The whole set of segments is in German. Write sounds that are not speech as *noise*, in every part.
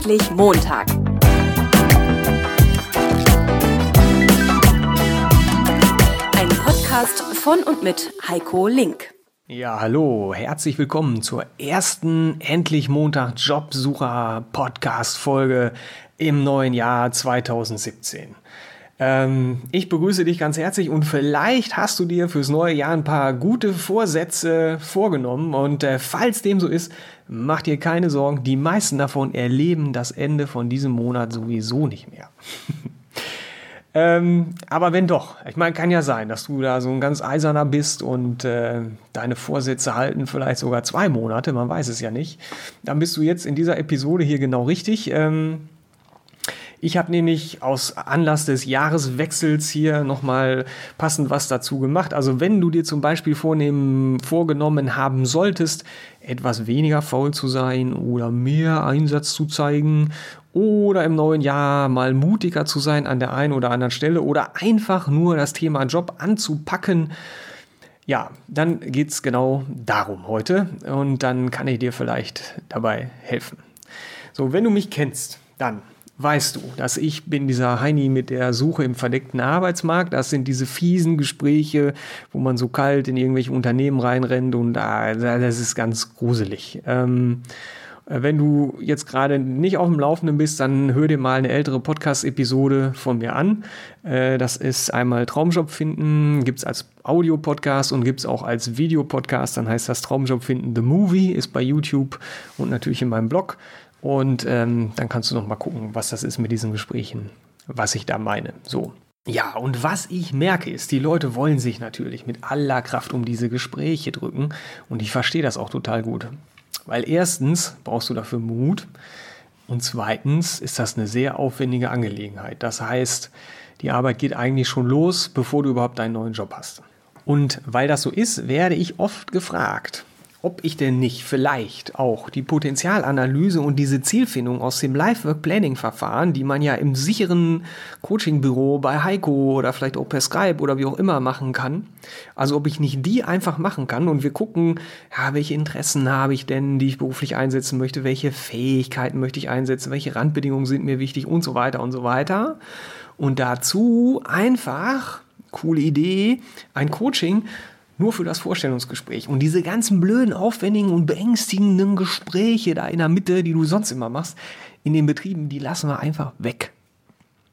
Endlich Montag. Ein Podcast von und mit Heiko Link. Ja, hallo, herzlich willkommen zur ersten Endlich Montag Jobsucher Podcast Folge im neuen Jahr 2017. Ähm, ich begrüße dich ganz herzlich und vielleicht hast du dir fürs neue Jahr ein paar gute Vorsätze vorgenommen und äh, falls dem so ist, mach dir keine Sorgen, die meisten davon erleben das Ende von diesem Monat sowieso nicht mehr. *laughs* ähm, aber wenn doch, ich meine, kann ja sein, dass du da so ein ganz eiserner bist und äh, deine Vorsätze halten vielleicht sogar zwei Monate, man weiß es ja nicht. Dann bist du jetzt in dieser Episode hier genau richtig. Ähm, ich habe nämlich aus Anlass des Jahreswechsels hier nochmal passend was dazu gemacht. Also wenn du dir zum Beispiel vornehmen, vorgenommen haben solltest, etwas weniger faul zu sein oder mehr Einsatz zu zeigen oder im neuen Jahr mal mutiger zu sein an der einen oder anderen Stelle oder einfach nur das Thema Job anzupacken, ja, dann geht es genau darum heute und dann kann ich dir vielleicht dabei helfen. So, wenn du mich kennst, dann weißt du, dass ich bin dieser Heini mit der Suche im verdeckten Arbeitsmarkt. Das sind diese fiesen Gespräche, wo man so kalt in irgendwelche Unternehmen reinrennt und ah, das ist ganz gruselig. Ähm, wenn du jetzt gerade nicht auf dem Laufenden bist, dann hör dir mal eine ältere Podcast-Episode von mir an. Äh, das ist einmal Traumjob finden, gibt es als Audio-Podcast und gibt es auch als Videopodcast. Dann heißt das Traumjob finden The Movie, ist bei YouTube und natürlich in meinem Blog. Und ähm, dann kannst du noch mal gucken, was das ist mit diesen Gesprächen, was ich da meine. So. Ja, und was ich merke ist, die Leute wollen sich natürlich mit aller Kraft um diese Gespräche drücken. Und ich verstehe das auch total gut. Weil erstens brauchst du dafür Mut. Und zweitens ist das eine sehr aufwendige Angelegenheit. Das heißt, die Arbeit geht eigentlich schon los, bevor du überhaupt deinen neuen Job hast. Und weil das so ist, werde ich oft gefragt, ob ich denn nicht vielleicht auch die Potenzialanalyse und diese Zielfindung aus dem Life-Work-Planning-Verfahren, die man ja im sicheren Coaching-Büro bei Heiko oder vielleicht auch per Skype oder wie auch immer machen kann, also ob ich nicht die einfach machen kann und wir gucken, ja, welche Interessen habe ich denn, die ich beruflich einsetzen möchte, welche Fähigkeiten möchte ich einsetzen, welche Randbedingungen sind mir wichtig und so weiter und so weiter. Und dazu einfach, coole Idee, ein Coaching, nur für das Vorstellungsgespräch. Und diese ganzen blöden, aufwendigen und beängstigenden Gespräche da in der Mitte, die du sonst immer machst, in den Betrieben, die lassen wir einfach weg.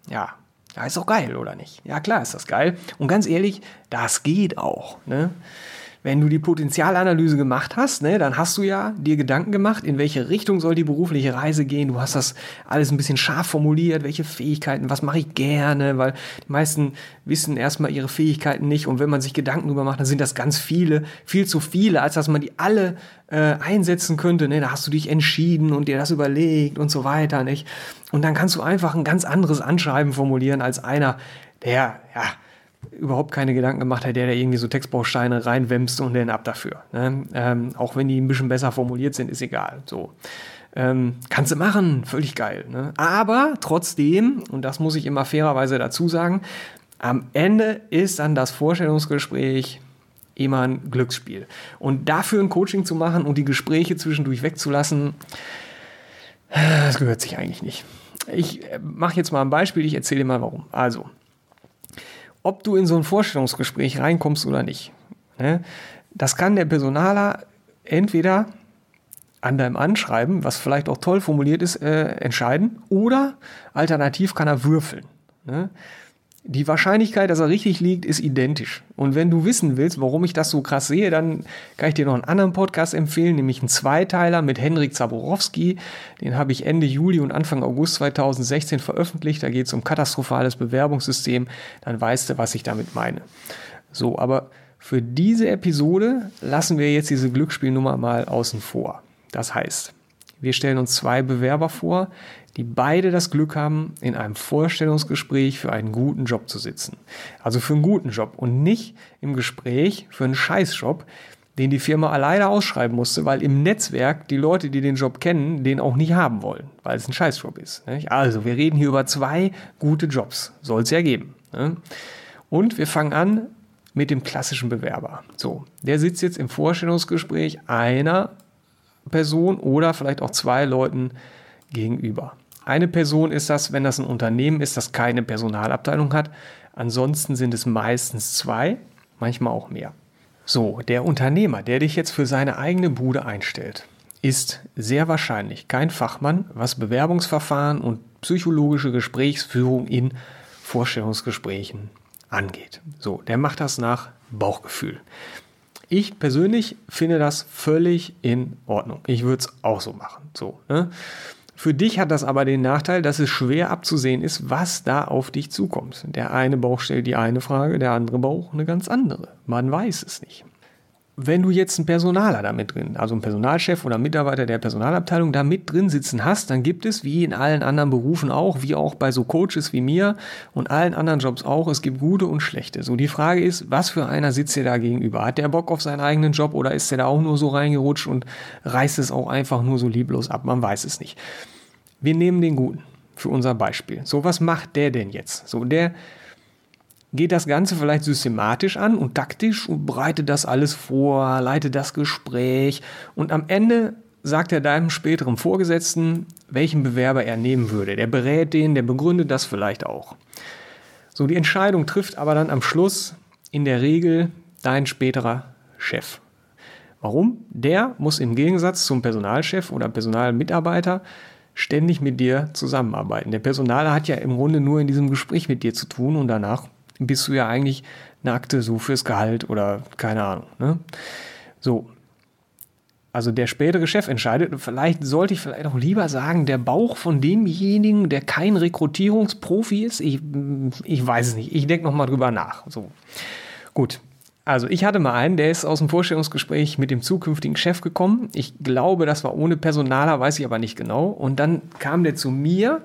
Ja, ja ist doch geil, oder nicht? Ja, klar ist das geil. Und ganz ehrlich, das geht auch. Ne? Wenn du die Potenzialanalyse gemacht hast, ne, dann hast du ja dir Gedanken gemacht, in welche Richtung soll die berufliche Reise gehen. Du hast das alles ein bisschen scharf formuliert, welche Fähigkeiten, was mache ich gerne, weil die meisten wissen erstmal ihre Fähigkeiten nicht und wenn man sich Gedanken darüber macht, dann sind das ganz viele, viel zu viele, als dass man die alle äh, einsetzen könnte. Ne? Da hast du dich entschieden und dir das überlegt und so weiter, nicht? Und dann kannst du einfach ein ganz anderes Anschreiben formulieren als einer, der, ja, überhaupt keine Gedanken gemacht hat, der da irgendwie so Textbausteine reinwämst und den ab dafür. Ne? Ähm, auch wenn die ein bisschen besser formuliert sind, ist egal. So. Ähm, kannst du machen, völlig geil. Ne? Aber trotzdem, und das muss ich immer fairerweise dazu sagen, am Ende ist dann das Vorstellungsgespräch immer ein Glücksspiel. Und dafür ein Coaching zu machen und die Gespräche zwischendurch wegzulassen, das gehört sich eigentlich nicht. Ich äh, mache jetzt mal ein Beispiel, ich erzähle dir mal warum. Also, ob du in so ein Vorstellungsgespräch reinkommst oder nicht. Ne? Das kann der Personaler entweder an deinem Anschreiben, was vielleicht auch toll formuliert ist, äh, entscheiden oder alternativ kann er würfeln. Ne? Die Wahrscheinlichkeit, dass er richtig liegt, ist identisch. Und wenn du wissen willst, warum ich das so krass sehe, dann kann ich dir noch einen anderen Podcast empfehlen, nämlich einen Zweiteiler mit Henrik Zaborowski. Den habe ich Ende Juli und Anfang August 2016 veröffentlicht. Da geht es um katastrophales Bewerbungssystem. Dann weißt du, was ich damit meine. So, aber für diese Episode lassen wir jetzt diese Glücksspielnummer mal außen vor. Das heißt, wir stellen uns zwei Bewerber vor, die beide das Glück haben, in einem Vorstellungsgespräch für einen guten Job zu sitzen. Also für einen guten Job und nicht im Gespräch für einen Scheißjob, den die Firma alleine ausschreiben musste, weil im Netzwerk die Leute, die den Job kennen, den auch nicht haben wollen, weil es ein Scheißjob ist. Also, wir reden hier über zwei gute Jobs. Soll es ja geben. Und wir fangen an mit dem klassischen Bewerber. So, der sitzt jetzt im Vorstellungsgespräch einer Person oder vielleicht auch zwei Leuten gegenüber. Eine Person ist das, wenn das ein Unternehmen ist, das keine Personalabteilung hat. Ansonsten sind es meistens zwei, manchmal auch mehr. So, der Unternehmer, der dich jetzt für seine eigene Bude einstellt, ist sehr wahrscheinlich kein Fachmann, was Bewerbungsverfahren und psychologische Gesprächsführung in Vorstellungsgesprächen angeht. So, der macht das nach Bauchgefühl. Ich persönlich finde das völlig in Ordnung. Ich würde es auch so machen. So, ne? Für dich hat das aber den Nachteil, dass es schwer abzusehen ist, was da auf dich zukommt. Der eine Bauch stellt die eine Frage, der andere Bauch eine ganz andere. Man weiß es nicht. Wenn du jetzt einen Personaler da mit drin, also einen Personalchef oder Mitarbeiter der Personalabteilung da mit drin sitzen hast, dann gibt es, wie in allen anderen Berufen auch, wie auch bei so Coaches wie mir und allen anderen Jobs auch, es gibt gute und schlechte. So, die Frage ist, was für einer sitzt dir da gegenüber? Hat der Bock auf seinen eigenen Job oder ist der da auch nur so reingerutscht und reißt es auch einfach nur so lieblos ab? Man weiß es nicht. Wir nehmen den Guten für unser Beispiel. So, was macht der denn jetzt? So, der geht das Ganze vielleicht systematisch an und taktisch und bereitet das alles vor, leitet das Gespräch und am Ende sagt er deinem späteren Vorgesetzten, welchen Bewerber er nehmen würde. Der berät den, der begründet das vielleicht auch. So, die Entscheidung trifft aber dann am Schluss in der Regel dein späterer Chef. Warum? Der muss im Gegensatz zum Personalchef oder Personalmitarbeiter ständig mit dir zusammenarbeiten. Der Personaler hat ja im Grunde nur in diesem Gespräch mit dir zu tun und danach bist du ja eigentlich eine Akte so fürs Gehalt oder keine Ahnung. Ne? So. Also der spätere Chef entscheidet, vielleicht sollte ich vielleicht auch lieber sagen, der Bauch von demjenigen, der kein Rekrutierungsprofi ist. Ich, ich weiß es nicht. Ich denke nochmal drüber nach. So. Gut. Also ich hatte mal einen, der ist aus dem Vorstellungsgespräch mit dem zukünftigen Chef gekommen. Ich glaube, das war ohne Personaler, weiß ich aber nicht genau. Und dann kam der zu mir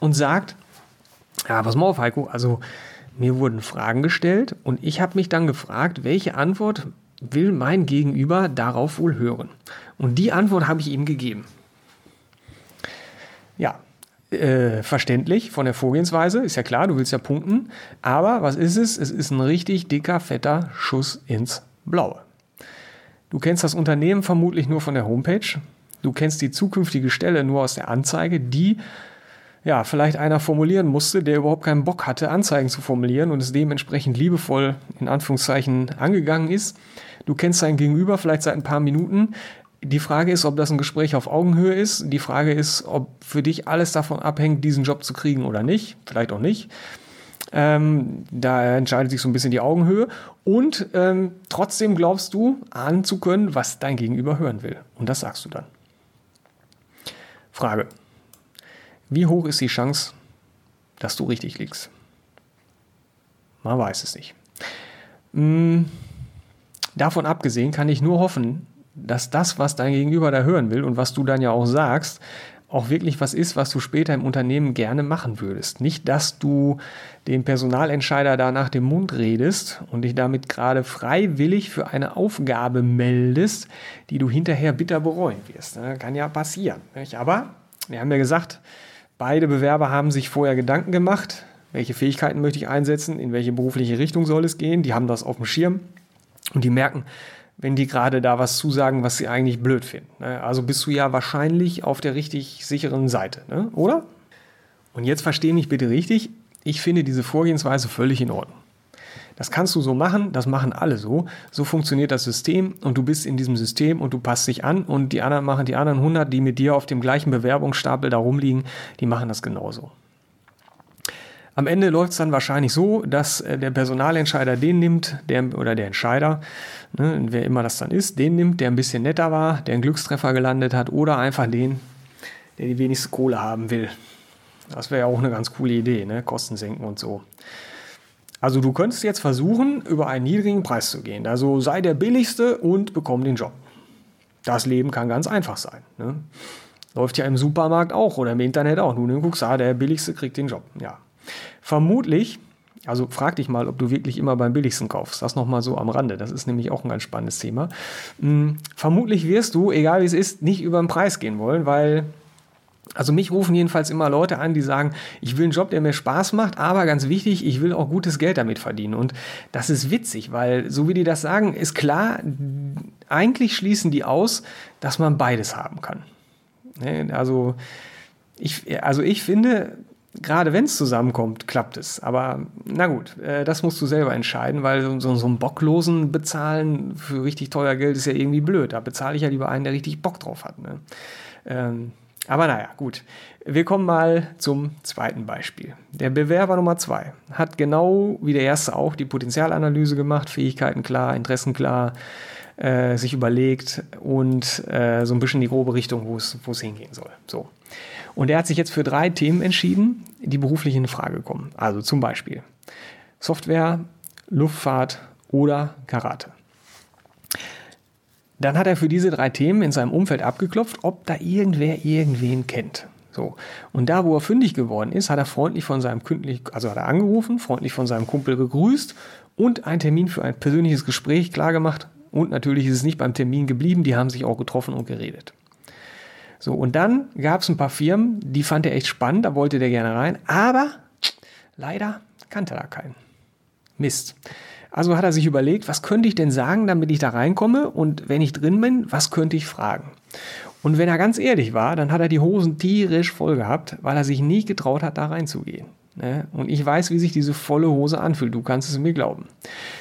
und sagt, ja, pass mal auf, Heiko, also mir wurden Fragen gestellt und ich habe mich dann gefragt, welche Antwort will mein Gegenüber darauf wohl hören? Und die Antwort habe ich ihm gegeben. Ja, äh, verständlich von der Vorgehensweise, ist ja klar, du willst ja punkten. Aber was ist es? Es ist ein richtig dicker, fetter Schuss ins Blaue. Du kennst das Unternehmen vermutlich nur von der Homepage. Du kennst die zukünftige Stelle nur aus der Anzeige, die ja, vielleicht einer formulieren musste, der überhaupt keinen Bock hatte, Anzeigen zu formulieren und es dementsprechend liebevoll in Anführungszeichen angegangen ist. Du kennst dein Gegenüber vielleicht seit ein paar Minuten. Die Frage ist, ob das ein Gespräch auf Augenhöhe ist. Die Frage ist, ob für dich alles davon abhängt, diesen Job zu kriegen oder nicht. Vielleicht auch nicht. Ähm, da entscheidet sich so ein bisschen die Augenhöhe. Und ähm, trotzdem glaubst du ahnen zu können, was dein Gegenüber hören will. Und das sagst du dann. Frage. Wie hoch ist die Chance, dass du richtig liegst? Man weiß es nicht. Hm, davon abgesehen kann ich nur hoffen, dass das, was dein Gegenüber da hören will und was du dann ja auch sagst, auch wirklich was ist, was du später im Unternehmen gerne machen würdest. Nicht, dass du den Personalentscheider da nach dem Mund redest und dich damit gerade freiwillig für eine Aufgabe meldest, die du hinterher bitter bereuen wirst. Das kann ja passieren. Aber wir haben ja gesagt, Beide Bewerber haben sich vorher Gedanken gemacht, welche Fähigkeiten möchte ich einsetzen, in welche berufliche Richtung soll es gehen. Die haben das auf dem Schirm und die merken, wenn die gerade da was zusagen, was sie eigentlich blöd finden. Ne? Also bist du ja wahrscheinlich auf der richtig sicheren Seite, ne? oder? Und jetzt verstehe mich bitte richtig, ich finde diese Vorgehensweise völlig in Ordnung. Das kannst du so machen, das machen alle so. So funktioniert das System und du bist in diesem System und du passt dich an und die anderen machen, die anderen 100, die mit dir auf dem gleichen Bewerbungsstapel da rumliegen, die machen das genauso. Am Ende läuft es dann wahrscheinlich so, dass äh, der Personalentscheider den nimmt, der oder der Entscheider, ne, wer immer das dann ist, den nimmt, der ein bisschen netter war, der einen Glückstreffer gelandet hat oder einfach den, der die wenigste Kohle haben will. Das wäre ja auch eine ganz coole Idee, ne? Kosten senken und so. Also du könntest jetzt versuchen, über einen niedrigen Preis zu gehen. Also sei der billigste und bekomm den Job. Das Leben kann ganz einfach sein. Ne? Läuft ja im Supermarkt auch oder im Internet auch. Du guckst, ah, der billigste kriegt den Job. Ja. Vermutlich, also frag dich mal, ob du wirklich immer beim billigsten kaufst. Das nochmal so am Rande. Das ist nämlich auch ein ganz spannendes Thema. Hm, vermutlich wirst du, egal wie es ist, nicht über den Preis gehen wollen, weil also mich rufen jedenfalls immer Leute an, die sagen, ich will einen Job, der mir Spaß macht, aber ganz wichtig, ich will auch gutes Geld damit verdienen. Und das ist witzig, weil so wie die das sagen, ist klar, eigentlich schließen die aus, dass man beides haben kann. Ne, also ich, also ich finde, gerade wenn es zusammenkommt, klappt es. Aber na gut, äh, das musst du selber entscheiden, weil so, so, einen Bocklosen bezahlen für richtig teuer Geld ist ja irgendwie blöd. Da bezahle ich ja lieber einen, der richtig Bock drauf hat. Ne? Ähm, aber naja, gut. Wir kommen mal zum zweiten Beispiel. Der Bewerber Nummer zwei hat genau wie der erste auch die Potenzialanalyse gemacht, Fähigkeiten klar, Interessen klar, äh, sich überlegt und äh, so ein bisschen die grobe Richtung, wo es hingehen soll. So. Und er hat sich jetzt für drei Themen entschieden, die beruflich in Frage kommen. Also zum Beispiel Software, Luftfahrt oder Karate. Dann hat er für diese drei Themen in seinem Umfeld abgeklopft, ob da irgendwer irgendwen kennt. So. Und da, wo er fündig geworden ist, hat er freundlich von seinem Kündlich, also hat er angerufen, freundlich von seinem Kumpel gegrüßt und einen Termin für ein persönliches Gespräch klargemacht. Und natürlich ist es nicht beim Termin geblieben, die haben sich auch getroffen und geredet. So, und dann gab es ein paar Firmen, die fand er echt spannend, da wollte der gerne rein, aber leider kannte er da keinen. Mist. Also hat er sich überlegt, was könnte ich denn sagen, damit ich da reinkomme und wenn ich drin bin, was könnte ich fragen? Und wenn er ganz ehrlich war, dann hat er die Hosen tierisch voll gehabt, weil er sich nie getraut hat, da reinzugehen. Ne? Und ich weiß, wie sich diese volle Hose anfühlt. Du kannst es mir glauben.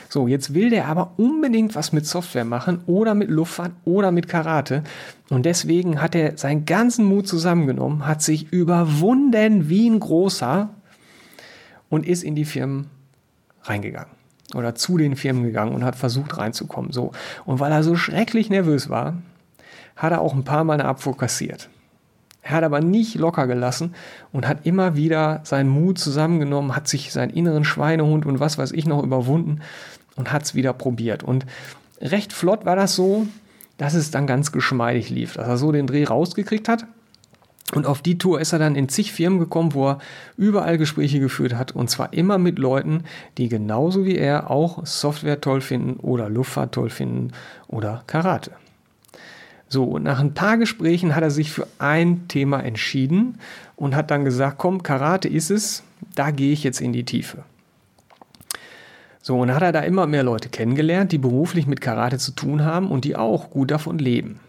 So, jetzt will der aber unbedingt was mit Software machen oder mit Luftfahrt oder mit Karate. Und deswegen hat er seinen ganzen Mut zusammengenommen, hat sich überwunden wie ein großer und ist in die Firmen reingegangen oder zu den Firmen gegangen und hat versucht reinzukommen. So. Und weil er so schrecklich nervös war, hat er auch ein paar Mal eine Abfuhr kassiert. Er hat aber nicht locker gelassen und hat immer wieder seinen Mut zusammengenommen, hat sich seinen inneren Schweinehund und was weiß ich noch überwunden und hat es wieder probiert. Und recht flott war das so, dass es dann ganz geschmeidig lief, dass er so den Dreh rausgekriegt hat. Und auf die Tour ist er dann in zig Firmen gekommen, wo er überall Gespräche geführt hat. Und zwar immer mit Leuten, die genauso wie er auch Software toll finden oder Luftfahrt toll finden oder Karate. So, und nach ein paar Gesprächen hat er sich für ein Thema entschieden und hat dann gesagt, komm, Karate ist es, da gehe ich jetzt in die Tiefe. So, und hat er da immer mehr Leute kennengelernt, die beruflich mit Karate zu tun haben und die auch gut davon leben.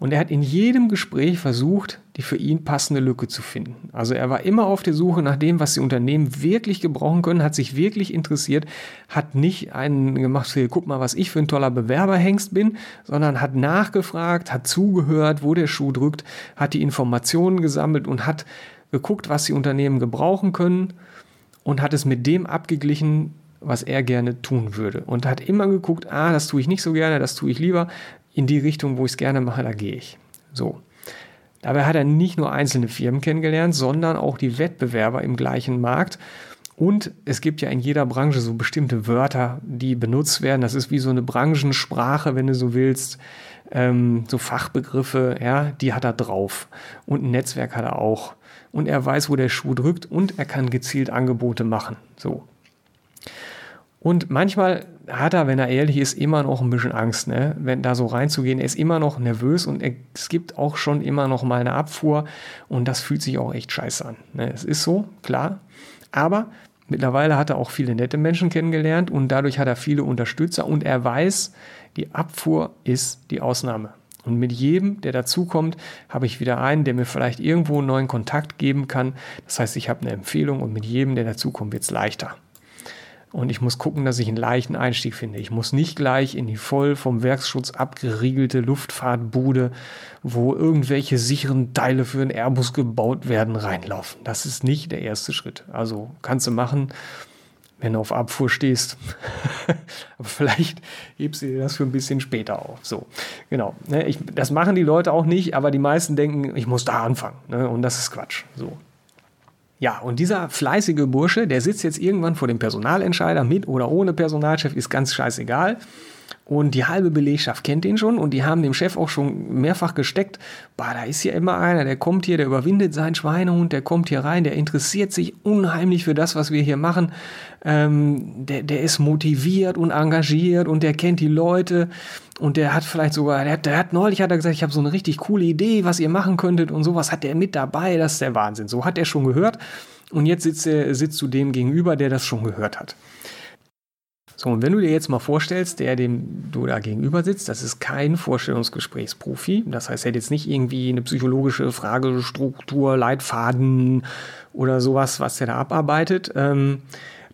Und er hat in jedem Gespräch versucht, die für ihn passende Lücke zu finden. Also er war immer auf der Suche nach dem, was die Unternehmen wirklich gebrauchen können, hat sich wirklich interessiert, hat nicht einen gemacht, für, guck mal, was ich für ein toller Bewerberhengst bin, sondern hat nachgefragt, hat zugehört, wo der Schuh drückt, hat die Informationen gesammelt und hat geguckt, was die Unternehmen gebrauchen können und hat es mit dem abgeglichen, was er gerne tun würde. Und hat immer geguckt, ah, das tue ich nicht so gerne, das tue ich lieber in die Richtung, wo ich es gerne mache, da gehe ich. So. Dabei hat er nicht nur einzelne Firmen kennengelernt, sondern auch die Wettbewerber im gleichen Markt. Und es gibt ja in jeder Branche so bestimmte Wörter, die benutzt werden. Das ist wie so eine Branchensprache, wenn du so willst. Ähm, so Fachbegriffe, ja, die hat er drauf. Und ein Netzwerk hat er auch. Und er weiß, wo der Schuh drückt und er kann gezielt Angebote machen. So. Und manchmal hat er, wenn er ehrlich ist, immer noch ein bisschen Angst, ne? wenn da so reinzugehen. Er ist immer noch nervös und es gibt auch schon immer noch mal eine Abfuhr und das fühlt sich auch echt scheiße an. Ne? Es ist so, klar. Aber mittlerweile hat er auch viele nette Menschen kennengelernt und dadurch hat er viele Unterstützer und er weiß, die Abfuhr ist die Ausnahme. Und mit jedem, der dazukommt, habe ich wieder einen, der mir vielleicht irgendwo einen neuen Kontakt geben kann. Das heißt, ich habe eine Empfehlung und mit jedem, der dazukommt, wird es leichter. Und ich muss gucken, dass ich einen leichten Einstieg finde. Ich muss nicht gleich in die voll vom Werksschutz abgeriegelte Luftfahrtbude, wo irgendwelche sicheren Teile für einen Airbus gebaut werden, reinlaufen. Das ist nicht der erste Schritt. Also kannst du machen, wenn du auf Abfuhr stehst. *laughs* Aber vielleicht hebst du dir das für ein bisschen später auf. So, genau. Ne, ich, das machen die Leute auch nicht, aber die meisten denken, ich muss da anfangen. Ne, und das ist Quatsch. So. Ja, und dieser fleißige Bursche, der sitzt jetzt irgendwann vor dem Personalentscheider mit oder ohne Personalchef, ist ganz scheißegal. Und die halbe Belegschaft kennt ihn schon und die haben dem Chef auch schon mehrfach gesteckt, bah, da ist ja immer einer, der kommt hier, der überwindet seinen Schweinehund, der kommt hier rein, der interessiert sich unheimlich für das, was wir hier machen. Ähm, der, der ist motiviert und engagiert und der kennt die Leute und der hat vielleicht sogar, der hat, der hat neulich hat er gesagt, ich habe so eine richtig coole Idee, was ihr machen könntet und sowas hat der mit dabei, das ist der Wahnsinn. So hat er schon gehört und jetzt sitzt, er, sitzt du dem gegenüber, der das schon gehört hat. So, und wenn du dir jetzt mal vorstellst, der, dem du da gegenüber sitzt, das ist kein Vorstellungsgesprächsprofi. Das heißt, er hat jetzt nicht irgendwie eine psychologische Fragestruktur, Leitfaden oder sowas, was er da abarbeitet. Ähm,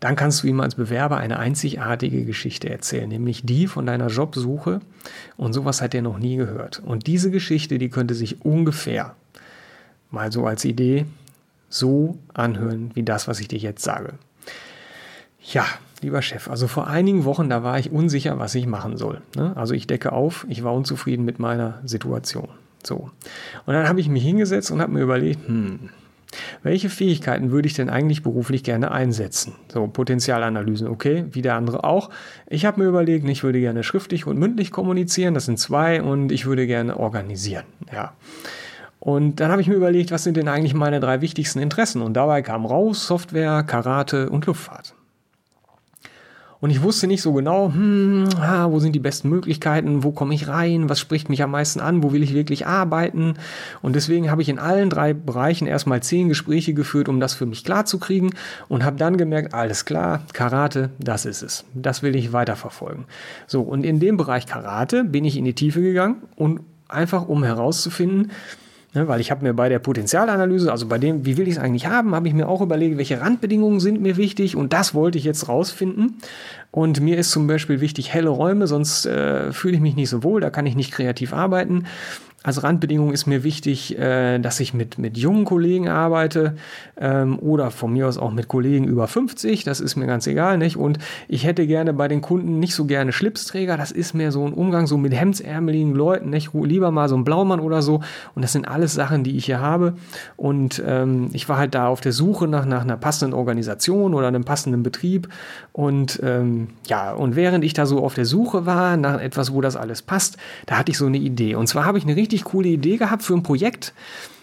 dann kannst du ihm als Bewerber eine einzigartige Geschichte erzählen, nämlich die von deiner Jobsuche. Und sowas hat er noch nie gehört. Und diese Geschichte, die könnte sich ungefähr, mal so als Idee, so anhören wie das, was ich dir jetzt sage. Ja, lieber Chef, also vor einigen Wochen, da war ich unsicher, was ich machen soll. Ne? Also ich decke auf, ich war unzufrieden mit meiner Situation. So. Und dann habe ich mich hingesetzt und habe mir überlegt, hm, welche Fähigkeiten würde ich denn eigentlich beruflich gerne einsetzen? So, Potenzialanalysen, okay, wie der andere auch. Ich habe mir überlegt, ich würde gerne schriftlich und mündlich kommunizieren, das sind zwei, und ich würde gerne organisieren. Ja. Und dann habe ich mir überlegt, was sind denn eigentlich meine drei wichtigsten Interessen? Und dabei kam raus Software, Karate und Luftfahrt. Und ich wusste nicht so genau, hm, ah, wo sind die besten Möglichkeiten, wo komme ich rein, was spricht mich am meisten an, wo will ich wirklich arbeiten. Und deswegen habe ich in allen drei Bereichen erstmal zehn Gespräche geführt, um das für mich klar zu kriegen und habe dann gemerkt, alles klar, Karate, das ist es. Das will ich weiterverfolgen. So, und in dem Bereich Karate bin ich in die Tiefe gegangen und einfach um herauszufinden, Ne, weil ich habe mir bei der Potenzialanalyse, also bei dem, wie will ich es eigentlich haben, habe ich mir auch überlegt, welche Randbedingungen sind mir wichtig und das wollte ich jetzt rausfinden. Und mir ist zum Beispiel wichtig helle Räume, sonst äh, fühle ich mich nicht so wohl, da kann ich nicht kreativ arbeiten. Als Randbedingung ist mir wichtig, äh, dass ich mit, mit jungen Kollegen arbeite ähm, oder von mir aus auch mit Kollegen über 50. Das ist mir ganz egal, nicht? Und ich hätte gerne bei den Kunden nicht so gerne Schlipsträger. Das ist mir so ein Umgang so mit hemdsärmeligen Leuten, nicht? Lieber mal so ein Blaumann oder so. Und das sind alles Sachen, die ich hier habe. Und ähm, ich war halt da auf der Suche nach, nach einer passenden Organisation oder einem passenden Betrieb. Und ähm, ja, und während ich da so auf der Suche war nach etwas, wo das alles passt, da hatte ich so eine Idee. Und zwar habe ich eine richtig richtig coole Idee gehabt für ein Projekt,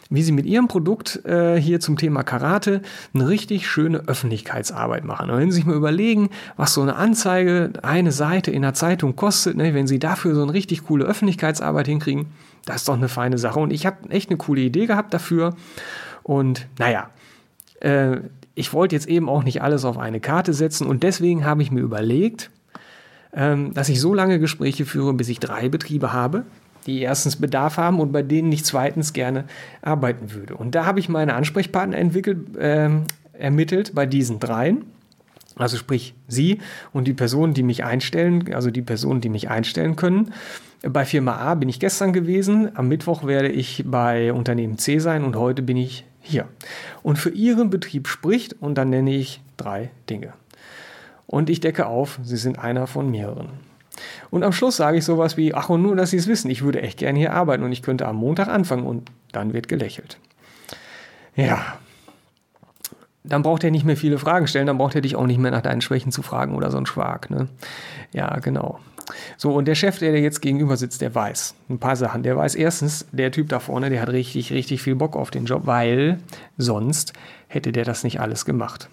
wie sie mit ihrem Produkt äh, hier zum Thema Karate eine richtig schöne Öffentlichkeitsarbeit machen. Und wenn Sie sich mal überlegen, was so eine Anzeige, eine Seite in der Zeitung kostet, ne, wenn Sie dafür so eine richtig coole Öffentlichkeitsarbeit hinkriegen, das ist doch eine feine Sache. Und ich habe echt eine coole Idee gehabt dafür. Und naja, äh, ich wollte jetzt eben auch nicht alles auf eine Karte setzen und deswegen habe ich mir überlegt, ähm, dass ich so lange Gespräche führe, bis ich drei Betriebe habe, die erstens Bedarf haben und bei denen ich zweitens gerne arbeiten würde. Und da habe ich meine Ansprechpartner entwickelt, äh, ermittelt bei diesen dreien. Also sprich Sie und die Personen, die mich einstellen, also die Personen, die mich einstellen können. Bei Firma A bin ich gestern gewesen, am Mittwoch werde ich bei Unternehmen C sein und heute bin ich hier. Und für Ihren Betrieb spricht und dann nenne ich drei Dinge. Und ich decke auf, Sie sind einer von mehreren. Und am Schluss sage ich sowas wie, ach und nur, dass Sie es wissen, ich würde echt gerne hier arbeiten und ich könnte am Montag anfangen und dann wird gelächelt. Ja, dann braucht er nicht mehr viele Fragen stellen, dann braucht er dich auch nicht mehr nach deinen Schwächen zu fragen oder so ein Schwag. Ne? Ja, genau. So, und der Chef, der dir jetzt gegenüber sitzt, der weiß ein paar Sachen. Der weiß erstens, der Typ da vorne, der hat richtig, richtig viel Bock auf den Job, weil sonst hätte der das nicht alles gemacht.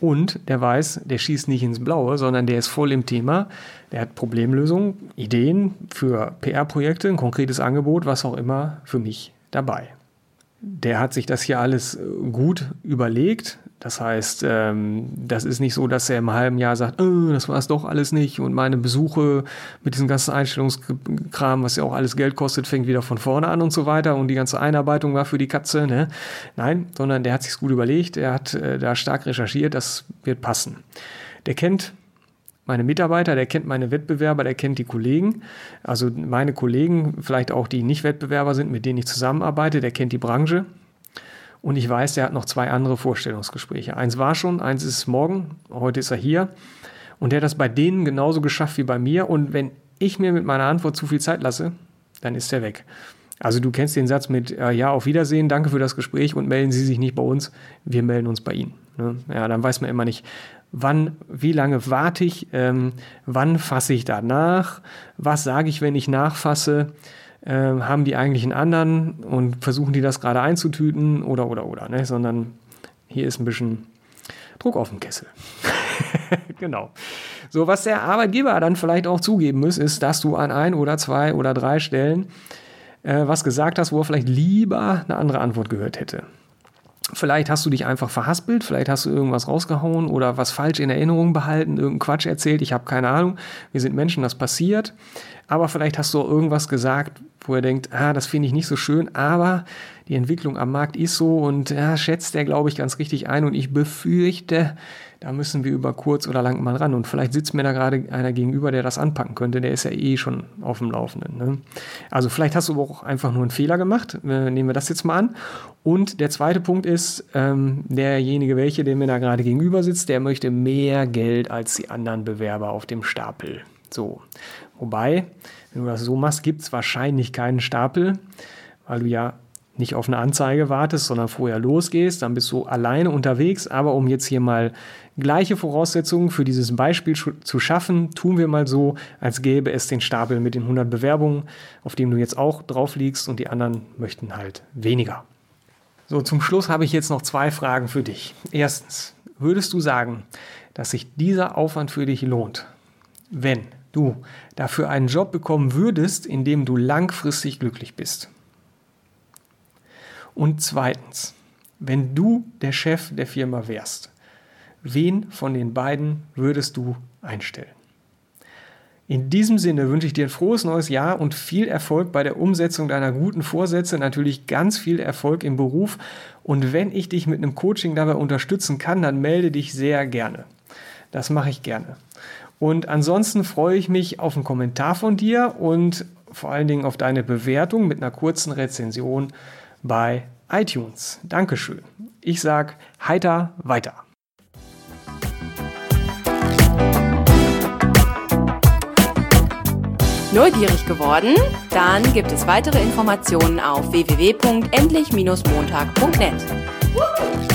Und der weiß, der schießt nicht ins Blaue, sondern der ist voll im Thema. Der hat Problemlösungen, Ideen für PR-Projekte, ein konkretes Angebot, was auch immer für mich dabei. Der hat sich das hier alles gut überlegt, das heißt, ähm, das ist nicht so, dass er im halben Jahr sagt, oh, das war es doch alles nicht und meine Besuche mit diesem ganzen Einstellungskram, was ja auch alles Geld kostet, fängt wieder von vorne an und so weiter und die ganze Einarbeitung war für die Katze. Ne? Nein, sondern der hat sich gut überlegt, er hat äh, da stark recherchiert, das wird passen. Der kennt meine Mitarbeiter, der kennt meine Wettbewerber, der kennt die Kollegen, also meine Kollegen, vielleicht auch die nicht Wettbewerber sind, mit denen ich zusammenarbeite, der kennt die Branche, und ich weiß, der hat noch zwei andere Vorstellungsgespräche. Eins war schon, eins ist morgen, heute ist er hier. Und der hat das bei denen genauso geschafft wie bei mir. Und wenn ich mir mit meiner Antwort zu viel Zeit lasse, dann ist er weg. Also du kennst den Satz mit, äh, ja, auf Wiedersehen, danke für das Gespräch und melden Sie sich nicht bei uns, wir melden uns bei Ihnen. Ne? Ja, dann weiß man immer nicht, wann, wie lange warte ich, ähm, wann fasse ich danach, was sage ich, wenn ich nachfasse. Ähm, haben die eigentlich einen anderen und versuchen die das gerade einzutüten oder oder oder, ne? sondern hier ist ein bisschen Druck auf dem Kessel. *laughs* genau. So, was der Arbeitgeber dann vielleicht auch zugeben muss, ist, dass du an ein oder zwei oder drei Stellen äh, was gesagt hast, wo er vielleicht lieber eine andere Antwort gehört hätte. Vielleicht hast du dich einfach verhaspelt, vielleicht hast du irgendwas rausgehauen oder was falsch in Erinnerung behalten, irgendeinen Quatsch erzählt, ich habe keine Ahnung. Wir sind Menschen, das passiert. Aber vielleicht hast du auch irgendwas gesagt, wo er denkt, ah, das finde ich nicht so schön, aber die Entwicklung am Markt ist so und ja, schätzt er, glaube ich, ganz richtig ein und ich befürchte, da müssen wir über kurz oder lang mal ran. Und vielleicht sitzt mir da gerade einer gegenüber, der das anpacken könnte. Der ist ja eh schon auf dem Laufenden. Ne? Also vielleicht hast du auch einfach nur einen Fehler gemacht. Äh, nehmen wir das jetzt mal an. Und der zweite Punkt ist, ähm, derjenige, welche, der mir da gerade gegenüber sitzt, der möchte mehr Geld als die anderen Bewerber auf dem Stapel. So. Wobei, wenn du das so machst, gibt es wahrscheinlich keinen Stapel, weil du ja nicht auf eine Anzeige wartest, sondern vorher losgehst, dann bist du alleine unterwegs. Aber um jetzt hier mal gleiche Voraussetzungen für dieses Beispiel zu schaffen, tun wir mal so, als gäbe es den Stapel mit den 100 Bewerbungen, auf dem du jetzt auch drauf liegst und die anderen möchten halt weniger. So, zum Schluss habe ich jetzt noch zwei Fragen für dich. Erstens, würdest du sagen, dass sich dieser Aufwand für dich lohnt, wenn du dafür einen Job bekommen würdest, in dem du langfristig glücklich bist? Und zweitens, wenn du der Chef der Firma wärst, wen von den beiden würdest du einstellen? In diesem Sinne wünsche ich dir ein frohes neues Jahr und viel Erfolg bei der Umsetzung deiner guten Vorsätze, natürlich ganz viel Erfolg im Beruf und wenn ich dich mit einem Coaching dabei unterstützen kann, dann melde dich sehr gerne. Das mache ich gerne. Und ansonsten freue ich mich auf einen Kommentar von dir und vor allen Dingen auf deine Bewertung mit einer kurzen Rezension bei iTunes. Dankeschön. Ich sage heiter weiter. Neugierig geworden? Dann gibt es weitere Informationen auf www.endlich-montag.net.